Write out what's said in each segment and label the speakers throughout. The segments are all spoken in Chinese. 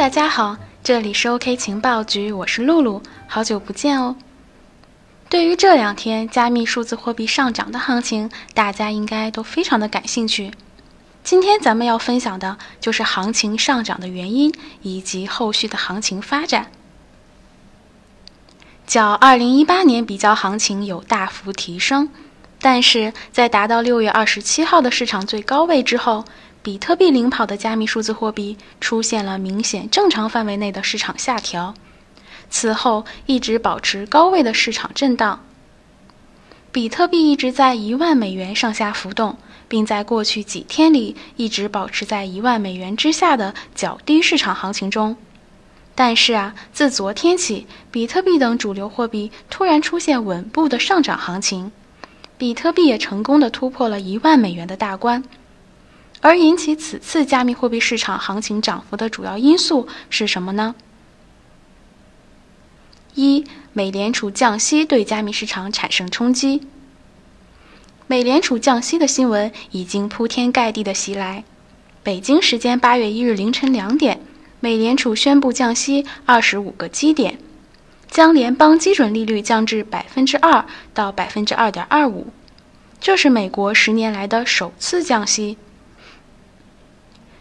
Speaker 1: 大家好，这里是 OK 情报局，我是露露，好久不见哦。对于这两天加密数字货币上涨的行情，大家应该都非常的感兴趣。今天咱们要分享的就是行情上涨的原因以及后续的行情发展。较2018年比较，行情有大幅提升，但是在达到6月27号的市场最高位之后。比特币领跑的加密数字货币出现了明显正常范围内的市场下调，此后一直保持高位的市场震荡。比特币一直在一万美元上下浮动，并在过去几天里一直保持在一万美元之下的较低市场行情中。但是啊，自昨天起，比特币等主流货币突然出现稳步的上涨行情，比特币也成功的突破了一万美元的大关。而引起此次加密货币市场行情涨幅的主要因素是什么呢？一、美联储降息对加密市场产生冲击。美联储降息的新闻已经铺天盖地的袭来。北京时间八月一日凌晨两点，美联储宣布降息二十五个基点，将联邦基准利率降至百分之二到百分之二点二五，这是美国十年来的首次降息。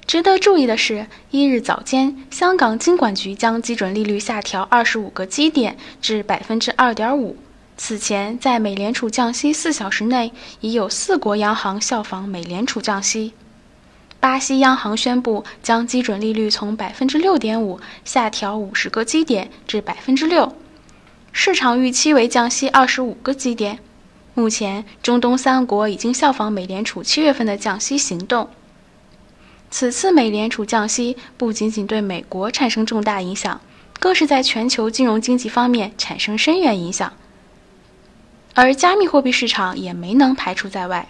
Speaker 1: 值得注意的是，一日早间，香港金管局将基准利率下调二十五个基点至百分之二点五。此前，在美联储降息四小时内，已有四国央行效仿美联储降息。巴西央行宣布将基准利率从百分之六点五下调五十个基点至百分之六，市场预期为降息二十五个基点。目前，中东三国已经效仿美联储七月份的降息行动。此次美联储降息不仅仅对美国产生重大影响，更是在全球金融经济方面产生深远影响，而加密货币市场也没能排除在外。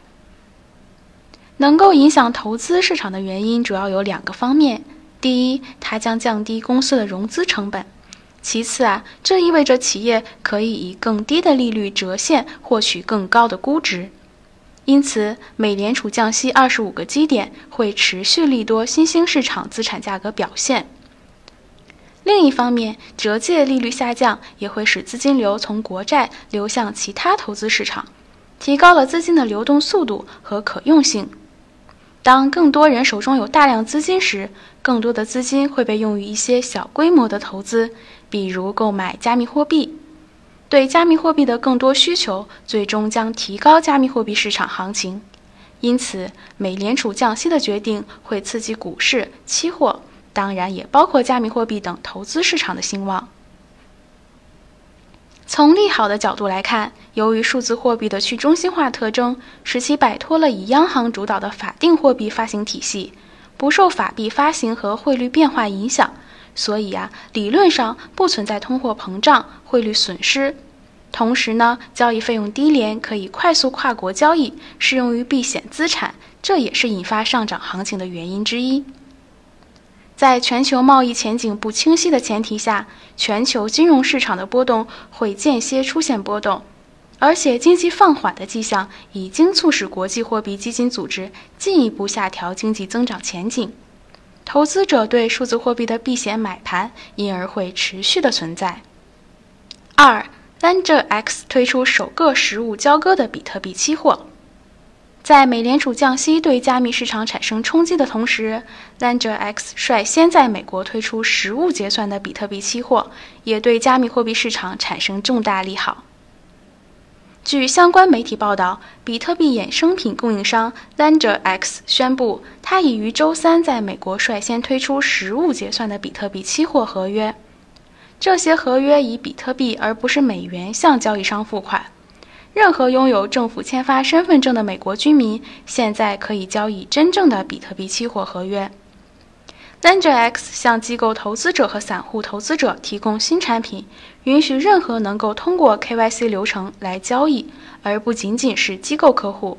Speaker 1: 能够影响投资市场的原因主要有两个方面：第一，它将降低公司的融资成本；其次啊，这意味着企业可以以更低的利率折现获取更高的估值。因此，美联储降息二十五个基点会持续利多新兴市场资产价格表现。另一方面，折借利率下降也会使资金流从国债流向其他投资市场，提高了资金的流动速度和可用性。当更多人手中有大量资金时，更多的资金会被用于一些小规模的投资，比如购买加密货币。对加密货币的更多需求，最终将提高加密货币市场行情。因此，美联储降息的决定会刺激股市、期货，当然也包括加密货币等投资市场的兴旺。从利好的角度来看，由于数字货币的去中心化特征，使其摆脱了以央行主导的法定货币发行体系，不受法币发行和汇率变化影响。所以啊，理论上不存在通货膨胀、汇率损失。同时呢，交易费用低廉，可以快速跨国交易，适用于避险资产，这也是引发上涨行情的原因之一。在全球贸易前景不清晰的前提下，全球金融市场的波动会间歇出现波动，而且经济放缓的迹象已经促使国际货币基金组织进一步下调经济增长前景。投资者对数字货币的避险买盘，因而会持续的存在。二，Ledger X 推出首个实物交割的比特币期货。在美联储降息对加密市场产生冲击的同时，Ledger X 率先在美国推出实物结算的比特币期货，也对加密货币市场产生重大利好。据相关媒体报道，比特币衍生品供应商 Ledger X 宣布，它已于周三在美国率先推出实物结算的比特币期货合约。这些合约以比特币而不是美元向交易商付款。任何拥有政府签发身份证的美国居民现在可以交易真正的比特币期货合约。Lender X 向机构投资者和散户投资者提供新产品，允许任何能够通过 KYC 流程来交易，而不仅仅是机构客户。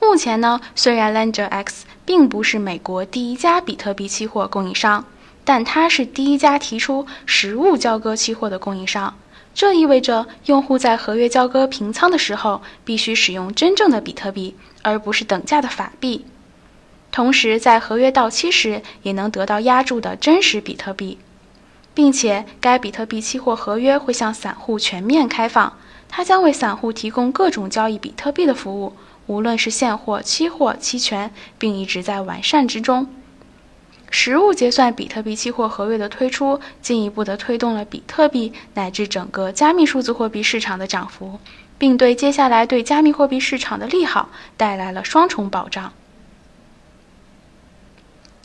Speaker 1: 目前呢，虽然 Lender X 并不是美国第一家比特币期货供应商，但它是第一家提出实物交割期货的供应商。这意味着用户在合约交割平仓的时候，必须使用真正的比特币，而不是等价的法币。同时在合约到期时也能得到押注的真实比特币，并且该比特币期货合约会向散户全面开放，它将为散户提供各种交易比特币的服务，无论是现货、期货、期权，并一直在完善之中。实物结算比特币期货合约的推出，进一步的推动了比特币乃至整个加密数字货币市场的涨幅，并对接下来对加密货币市场的利好带来了双重保障。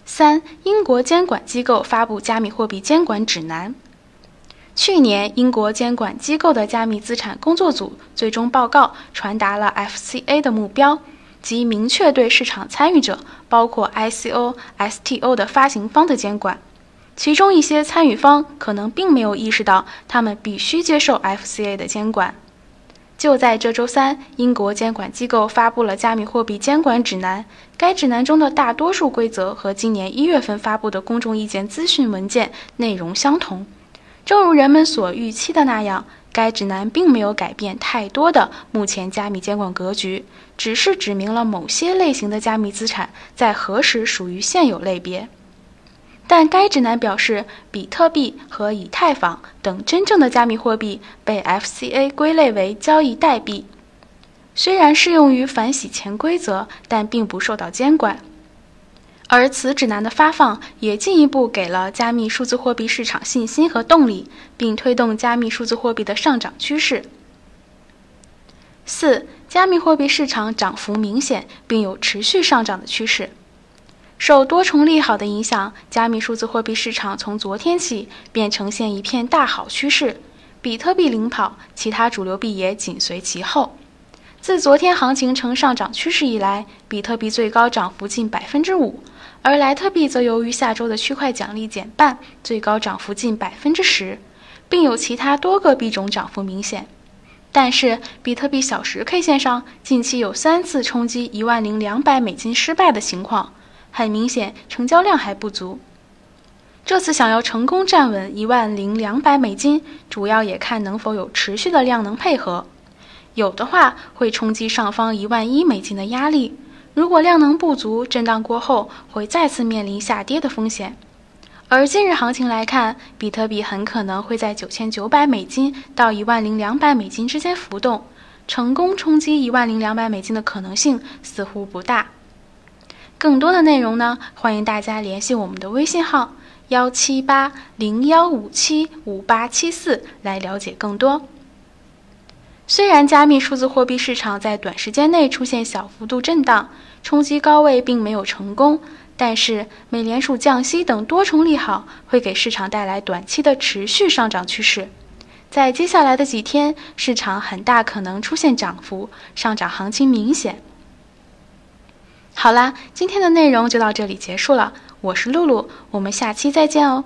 Speaker 1: 三、英国监管机构发布加密货币监管指南。去年，英国监管机构的加密资产工作组最终报告传达了 FCA 的目标。即明确对市场参与者，包括 ICO、STO 的发行方的监管。其中一些参与方可能并没有意识到，他们必须接受 FCA 的监管。就在这周三，英国监管机构发布了加密货币监管指南。该指南中的大多数规则和今年一月份发布的公众意见咨询文件内容相同。正如人们所预期的那样。该指南并没有改变太多的目前加密监管格局，只是指明了某些类型的加密资产在何时属于现有类别。但该指南表示，比特币和以太坊等真正的加密货币被 FCA 归类为交易代币，虽然适用于反洗钱规则，但并不受到监管。而此指南的发放也进一步给了加密数字货币市场信心和动力，并推动加密数字货币的上涨趋势。四、加密货币市场涨幅明显，并有持续上涨的趋势。受多重利好的影响，加密数字货币市场从昨天起便呈现一片大好趋势，比特币领跑，其他主流币也紧随其后。自昨天行情呈上涨趋势以来，比特币最高涨幅近百分之五。而莱特币则由于下周的区块奖励减半，最高涨幅近百分之十，并有其他多个币种涨幅明显。但是，比特币小时 K 线上近期有三次冲击一万零两百美金失败的情况，很明显成交量还不足。这次想要成功站稳一万零两百美金，主要也看能否有持续的量能配合，有的话会冲击上方一万一美金的压力。如果量能不足，震荡过后会再次面临下跌的风险。而今日行情来看，比特币很可能会在九千九百美金到一万零两百美金之间浮动，成功冲击一万零两百美金的可能性似乎不大。更多的内容呢，欢迎大家联系我们的微信号幺七八零幺五七五八七四来了解更多。虽然加密数字货币市场在短时间内出现小幅度震荡，冲击高位并没有成功，但是美联储降息等多重利好会给市场带来短期的持续上涨趋势。在接下来的几天，市场很大可能出现涨幅，上涨行情明显。好啦，今天的内容就到这里结束了，我是露露，我们下期再见哦。